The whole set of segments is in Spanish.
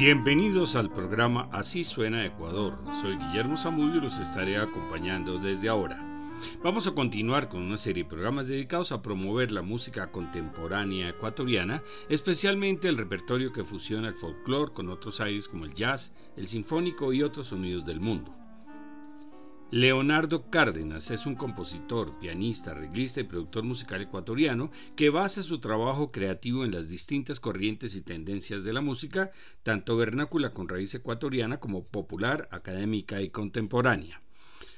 Bienvenidos al programa Así suena Ecuador. Soy Guillermo Zamudio y los estaré acompañando desde ahora. Vamos a continuar con una serie de programas dedicados a promover la música contemporánea ecuatoriana, especialmente el repertorio que fusiona el folclore con otros aires como el jazz, el sinfónico y otros sonidos del mundo. Leonardo Cárdenas es un compositor, pianista, arreglista y productor musical ecuatoriano que basa su trabajo creativo en las distintas corrientes y tendencias de la música, tanto vernácula con raíz ecuatoriana como popular, académica y contemporánea.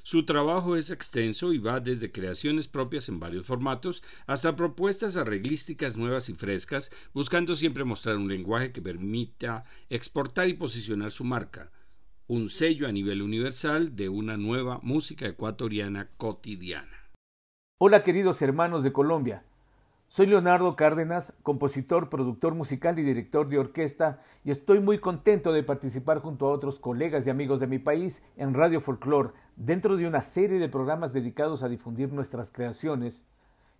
Su trabajo es extenso y va desde creaciones propias en varios formatos hasta propuestas arreglísticas nuevas y frescas, buscando siempre mostrar un lenguaje que permita exportar y posicionar su marca, un sello a nivel universal de una nueva música ecuatoriana cotidiana. Hola queridos hermanos de Colombia, soy Leonardo Cárdenas, compositor, productor musical y director de orquesta, y estoy muy contento de participar junto a otros colegas y amigos de mi país en Radio Folklore, dentro de una serie de programas dedicados a difundir nuestras creaciones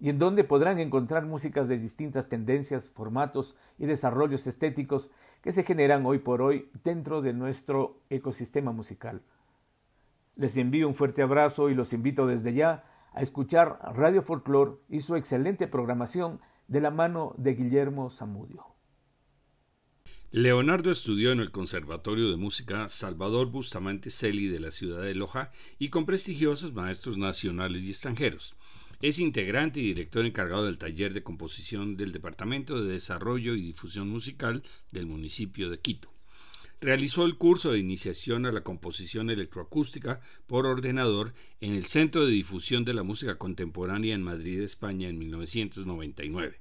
y en donde podrán encontrar músicas de distintas tendencias, formatos y desarrollos estéticos que se generan hoy por hoy dentro de nuestro ecosistema musical. Les envío un fuerte abrazo y los invito desde ya a escuchar Radio Folklore y su excelente programación de la mano de Guillermo Zamudio. Leonardo estudió en el Conservatorio de Música Salvador Bustamante Celi de la ciudad de Loja y con prestigiosos maestros nacionales y extranjeros. Es integrante y director encargado del taller de composición del Departamento de Desarrollo y Difusión Musical del municipio de Quito. Realizó el curso de iniciación a la composición electroacústica por ordenador en el Centro de Difusión de la Música Contemporánea en Madrid, España, en 1999.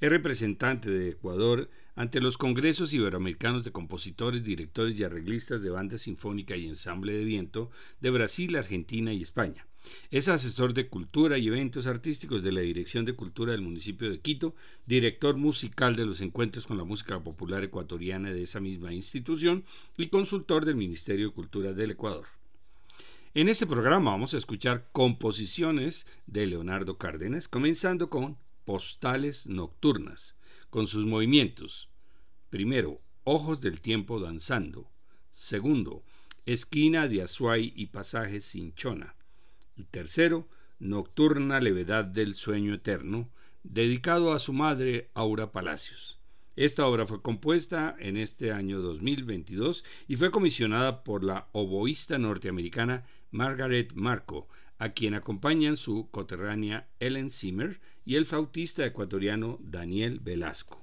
Es representante de Ecuador ante los Congresos Iberoamericanos de Compositores, Directores y Arreglistas de Banda Sinfónica y Ensamble de Viento de Brasil, Argentina y España. Es asesor de cultura y eventos artísticos de la Dirección de Cultura del municipio de Quito, director musical de los encuentros con la música popular ecuatoriana de esa misma institución y consultor del Ministerio de Cultura del Ecuador. En este programa vamos a escuchar composiciones de Leonardo Cárdenas, comenzando con Postales Nocturnas, con sus movimientos. Primero, Ojos del Tiempo Danzando. Segundo, Esquina de Azuay y Pasaje Cinchona. Y tercero, Nocturna Levedad del Sueño Eterno, dedicado a su madre Aura Palacios. Esta obra fue compuesta en este año 2022 y fue comisionada por la oboísta norteamericana Margaret Marco, a quien acompañan su coterránea Ellen Zimmer y el flautista ecuatoriano Daniel Velasco.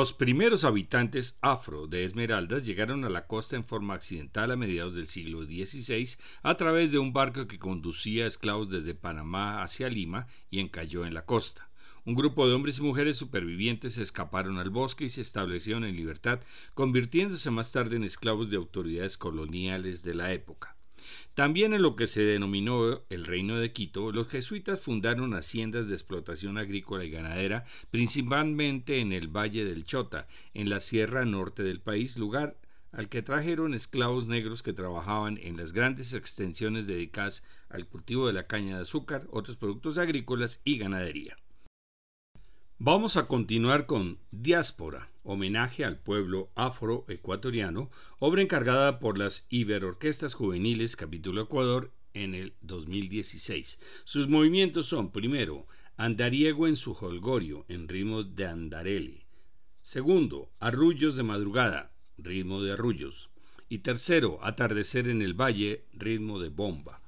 Los primeros habitantes afro de Esmeraldas llegaron a la costa en forma accidental a mediados del siglo XVI a través de un barco que conducía esclavos desde Panamá hacia Lima y encalló en la costa. Un grupo de hombres y mujeres supervivientes escaparon al bosque y se establecieron en libertad, convirtiéndose más tarde en esclavos de autoridades coloniales de la época. También en lo que se denominó el Reino de Quito, los jesuitas fundaron haciendas de explotación agrícola y ganadera, principalmente en el Valle del Chota, en la sierra norte del país, lugar al que trajeron esclavos negros que trabajaban en las grandes extensiones dedicadas al cultivo de la caña de azúcar, otros productos agrícolas y ganadería. Vamos a continuar con Diáspora, homenaje al pueblo afroecuatoriano, obra encargada por las Iberorquestas Juveniles Capítulo Ecuador en el 2016. Sus movimientos son, primero, Andariego en su holgorio, en ritmo de andarele. Segundo, Arrullos de madrugada, ritmo de arrullos. Y tercero, Atardecer en el valle, ritmo de bomba.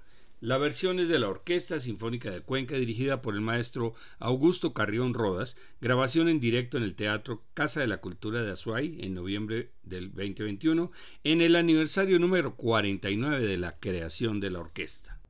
La versión es de la Orquesta Sinfónica de Cuenca dirigida por el maestro Augusto Carrión Rodas, grabación en directo en el Teatro Casa de la Cultura de Azuay en noviembre del 2021, en el aniversario número 49 de la creación de la orquesta.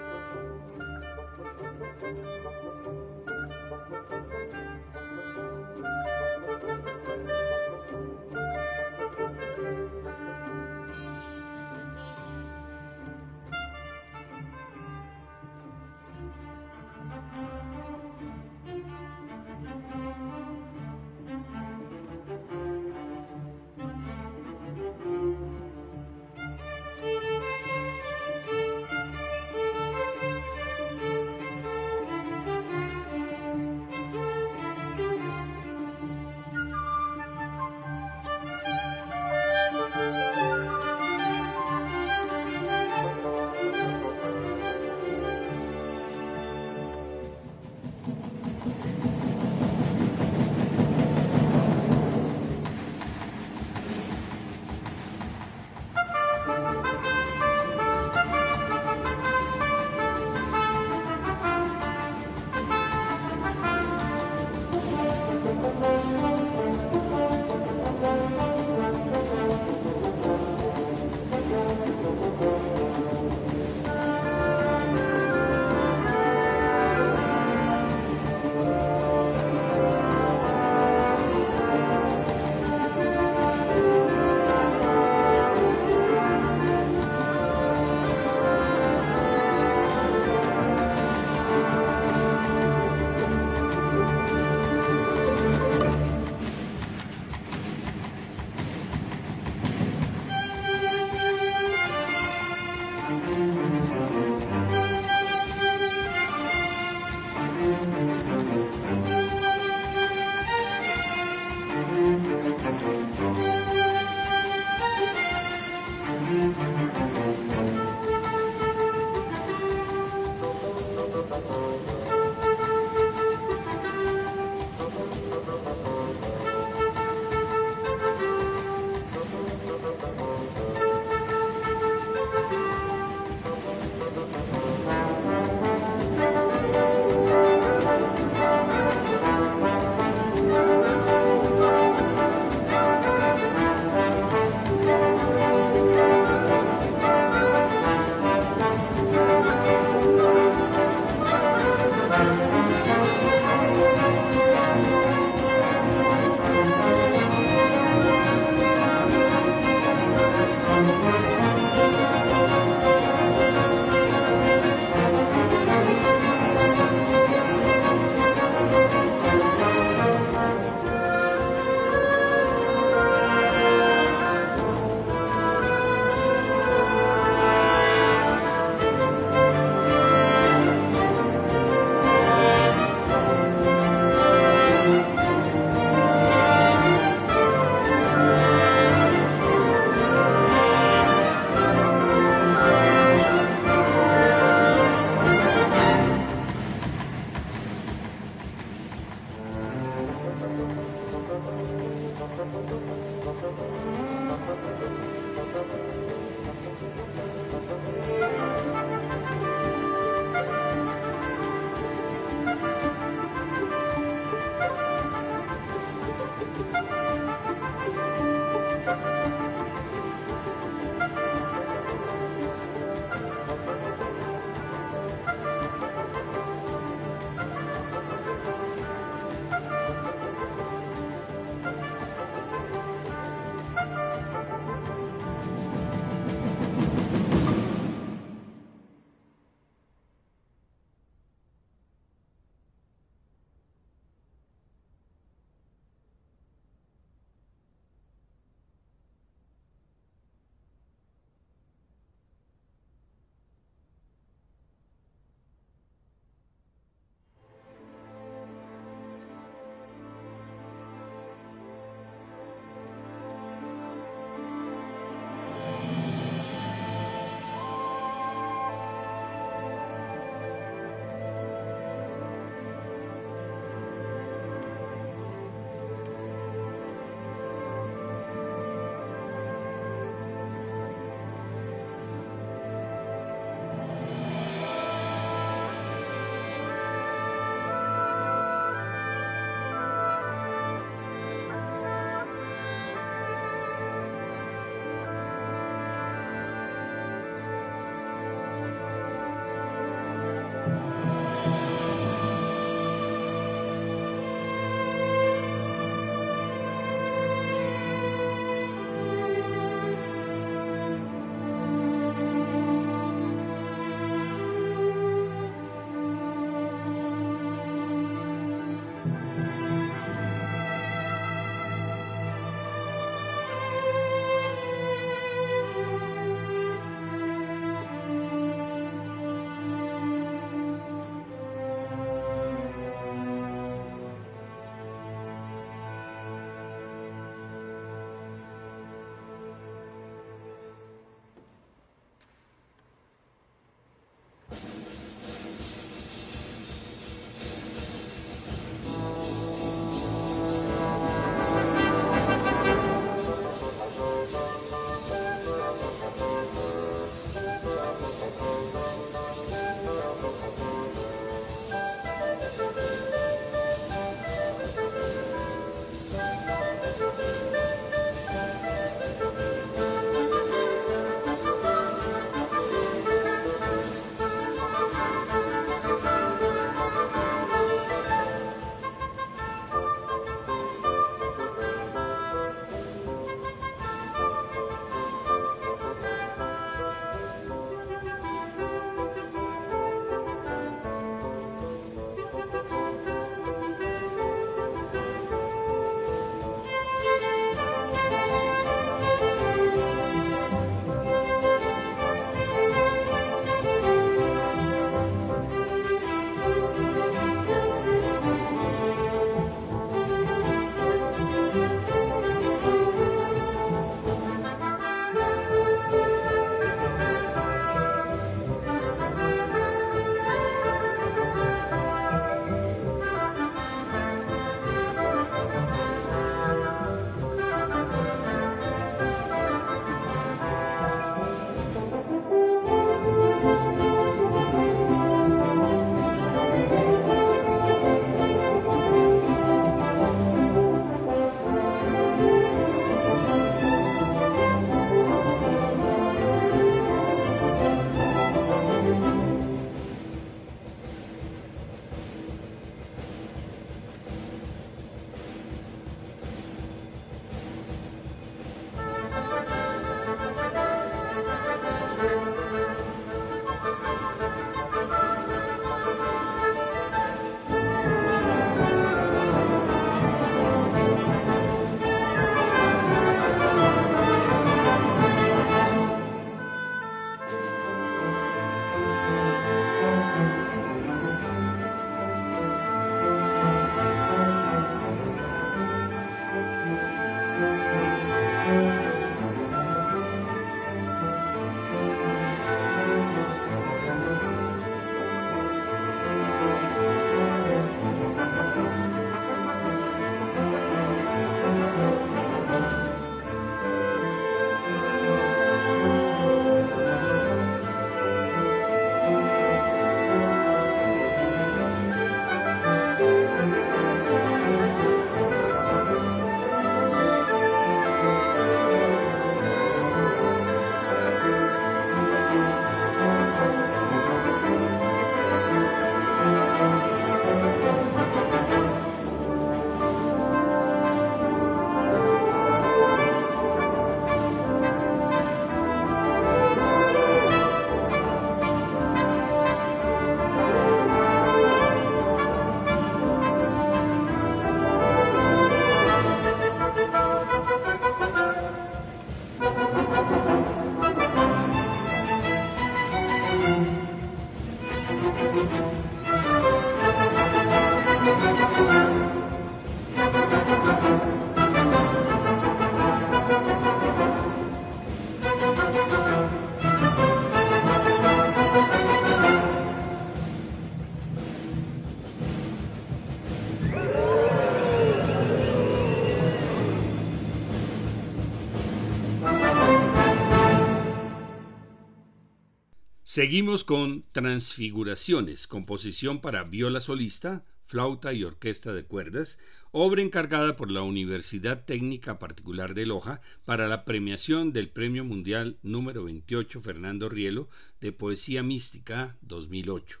Seguimos con Transfiguraciones, composición para viola solista, flauta y orquesta de cuerdas, obra encargada por la Universidad Técnica Particular de Loja para la premiación del Premio Mundial número 28 Fernando Rielo de Poesía Mística 2008.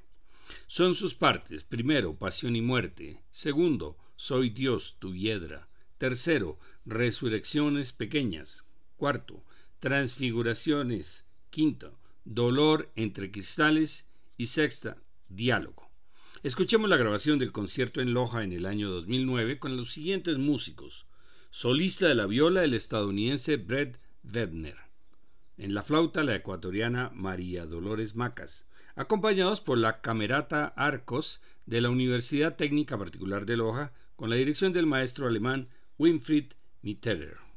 Son sus partes, primero, Pasión y Muerte, segundo, Soy Dios, tu hiedra, tercero, Resurrecciones pequeñas, cuarto, Transfiguraciones, quinto, Dolor entre cristales y sexta, Diálogo. Escuchemos la grabación del concierto en Loja en el año 2009 con los siguientes músicos. Solista de la viola el estadounidense Brett Wedner. En la flauta la ecuatoriana María Dolores Macas, acompañados por la Camerata Arcos de la Universidad Técnica Particular de Loja con la dirección del maestro alemán Winfried Mitterer.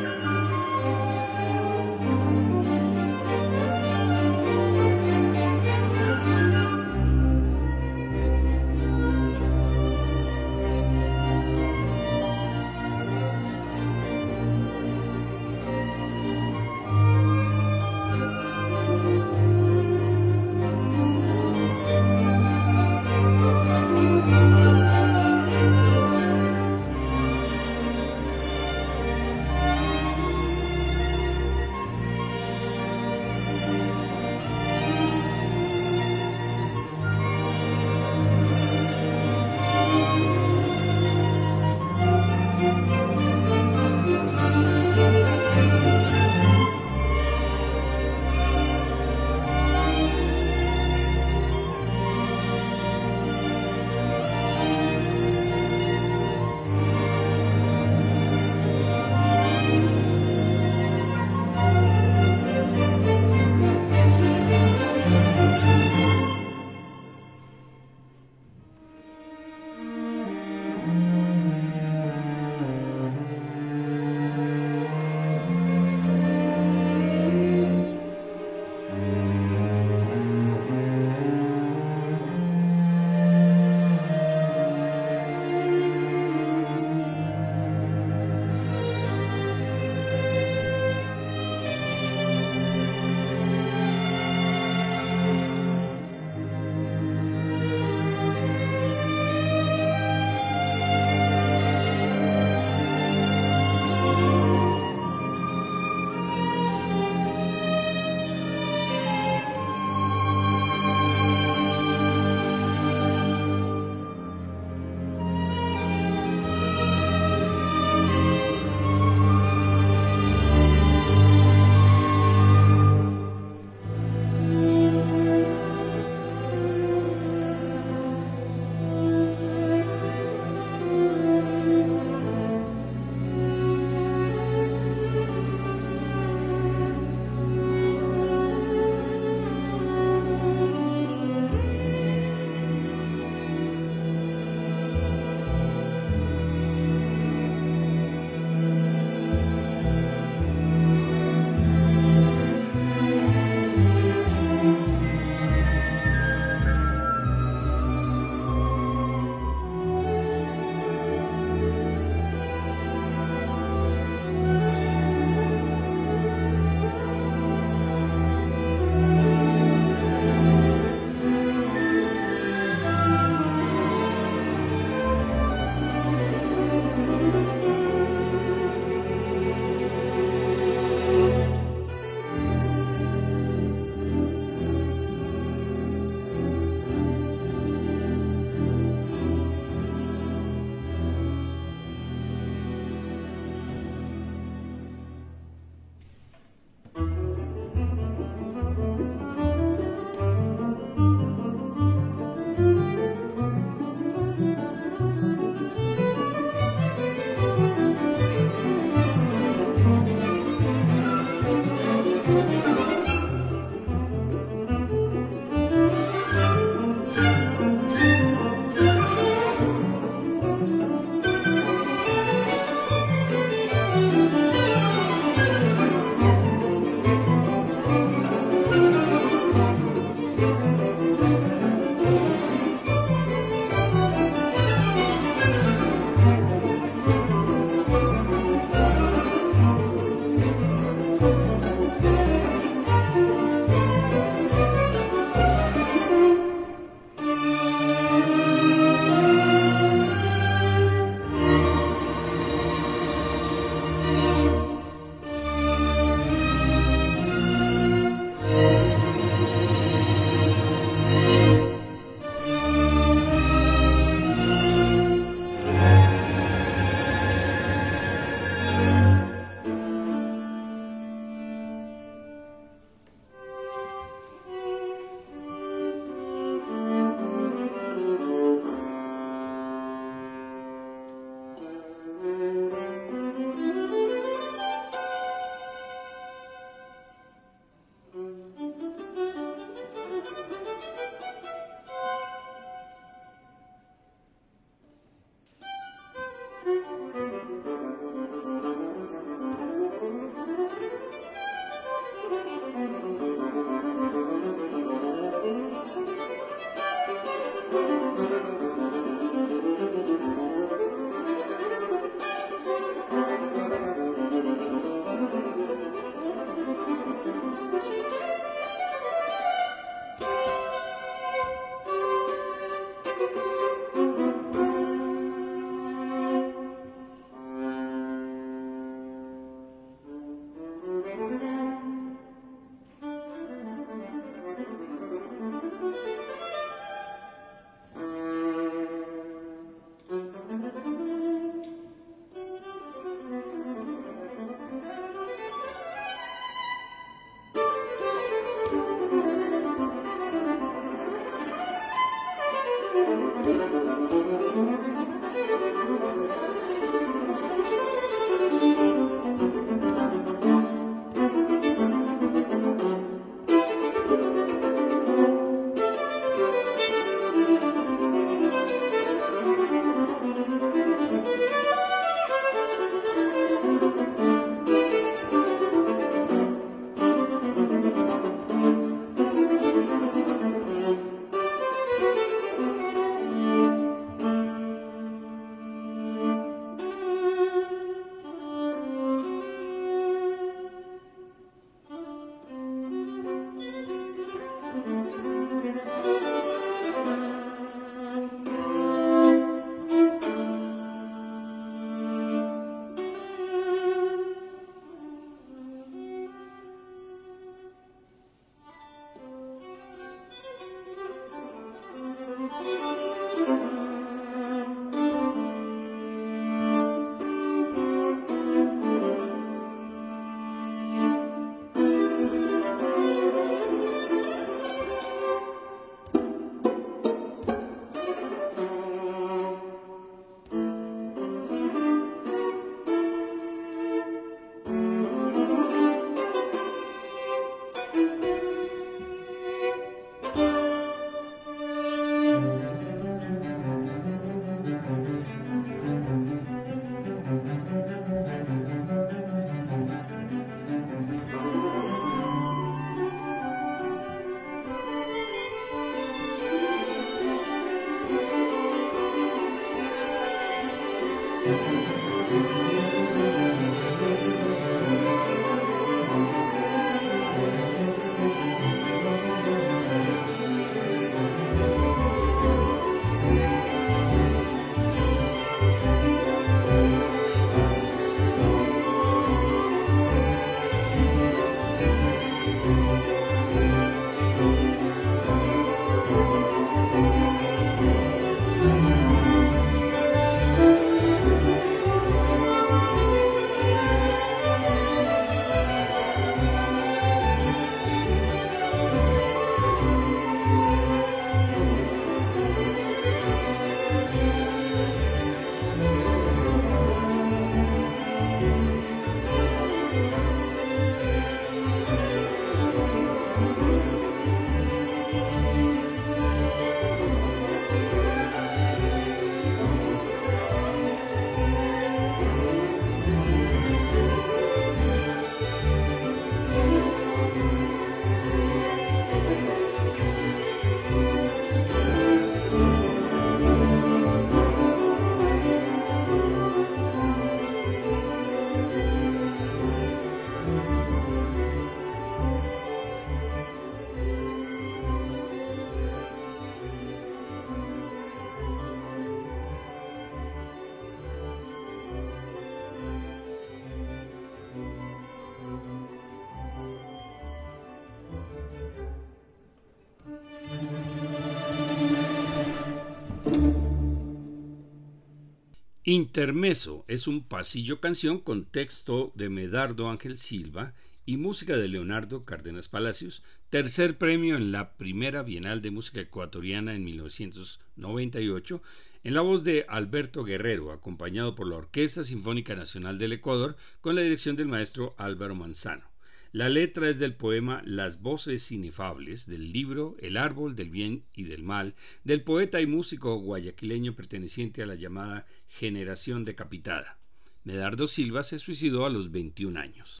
Intermeso es un pasillo canción con texto de Medardo Ángel Silva y música de Leonardo Cárdenas Palacios, tercer premio en la primera Bienal de Música Ecuatoriana en 1998, en la voz de Alberto Guerrero, acompañado por la Orquesta Sinfónica Nacional del Ecuador con la dirección del maestro Álvaro Manzano. La letra es del poema Las voces inefables del libro El árbol del bien y del mal del poeta y músico guayaquileño perteneciente a la llamada generación decapitada. Medardo Silva se suicidó a los 21 años.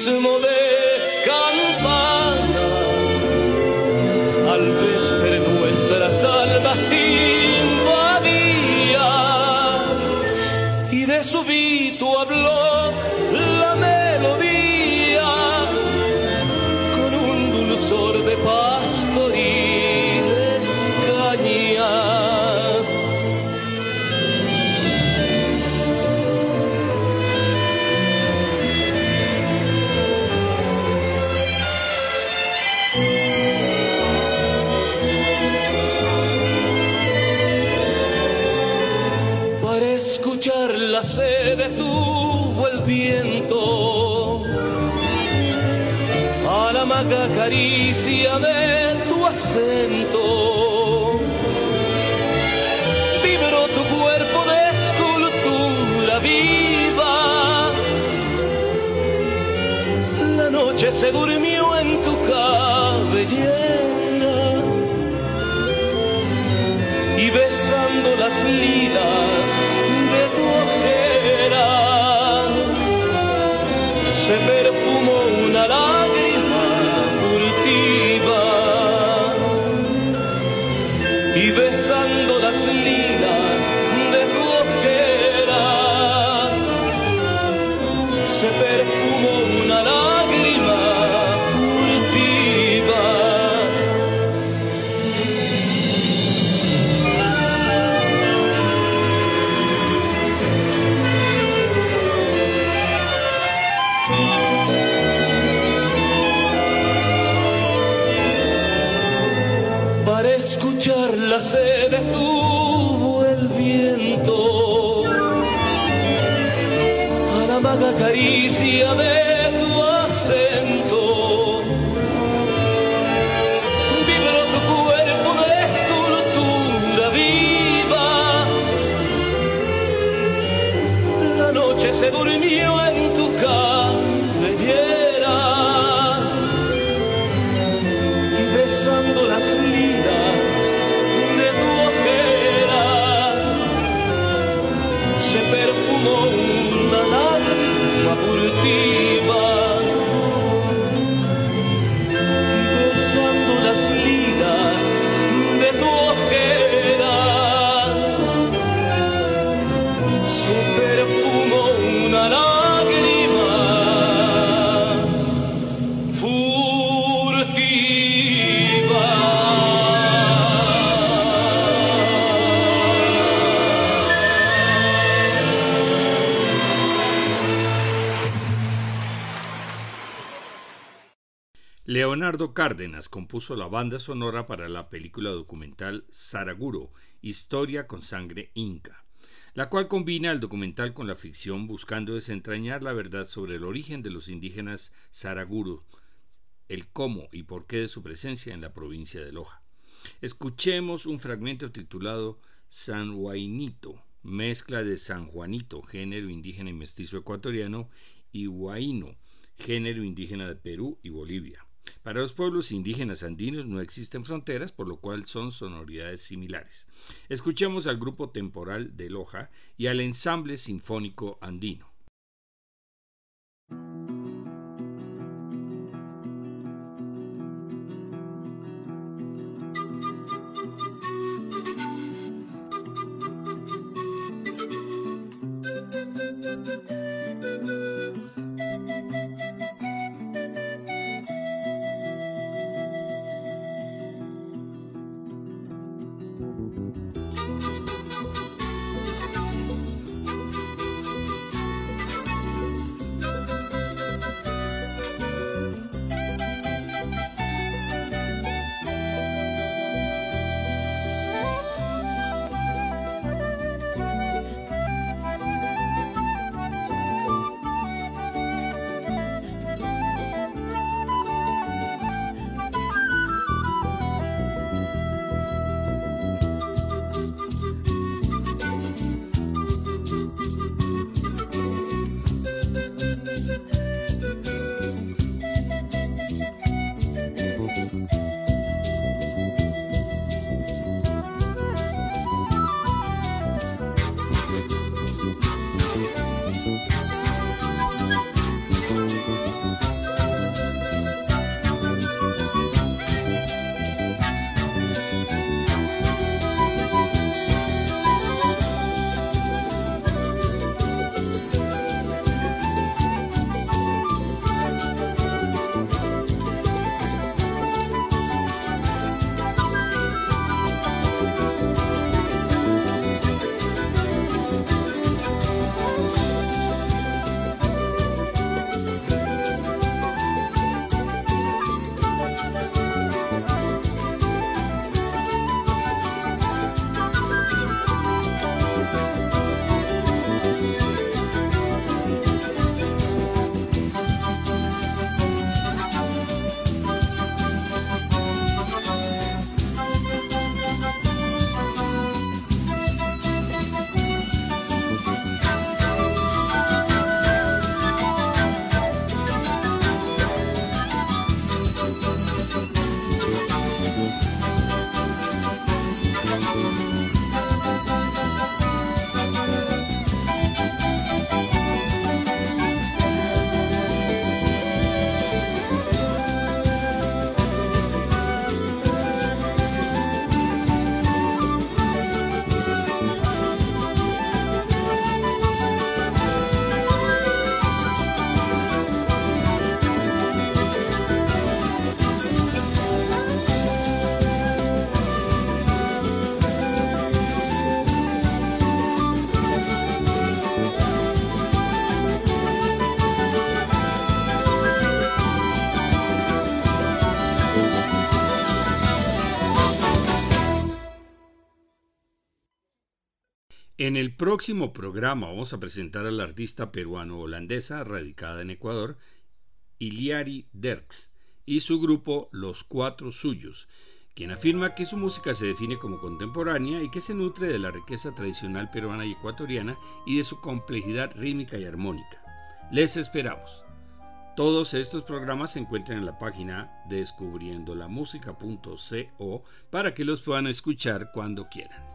Mutismo de la maga caricia de tu acento. Vibró tu cuerpo de escultura viva. La noche se durmió en tu cabellera y besando las lilas se perfumó una lágrima caricia de tu Cárdenas compuso la banda sonora para la película documental Saraguro, Historia con sangre inca, la cual combina el documental con la ficción buscando desentrañar la verdad sobre el origen de los indígenas Saraguro, el cómo y por qué de su presencia en la provincia de Loja. Escuchemos un fragmento titulado San Huainito, mezcla de San Juanito, género indígena y mestizo ecuatoriano, y Huaino, género indígena de Perú y Bolivia. Para los pueblos indígenas andinos no existen fronteras, por lo cual son sonoridades similares. Escuchemos al grupo temporal de Loja y al ensamble sinfónico andino. En el próximo programa vamos a presentar a la artista peruano-holandesa radicada en Ecuador, Iliari Derks, y su grupo Los Cuatro Suyos, quien afirma que su música se define como contemporánea y que se nutre de la riqueza tradicional peruana y ecuatoriana y de su complejidad rítmica y armónica. Les esperamos. Todos estos programas se encuentran en la página descubriendolamusica.co para que los puedan escuchar cuando quieran.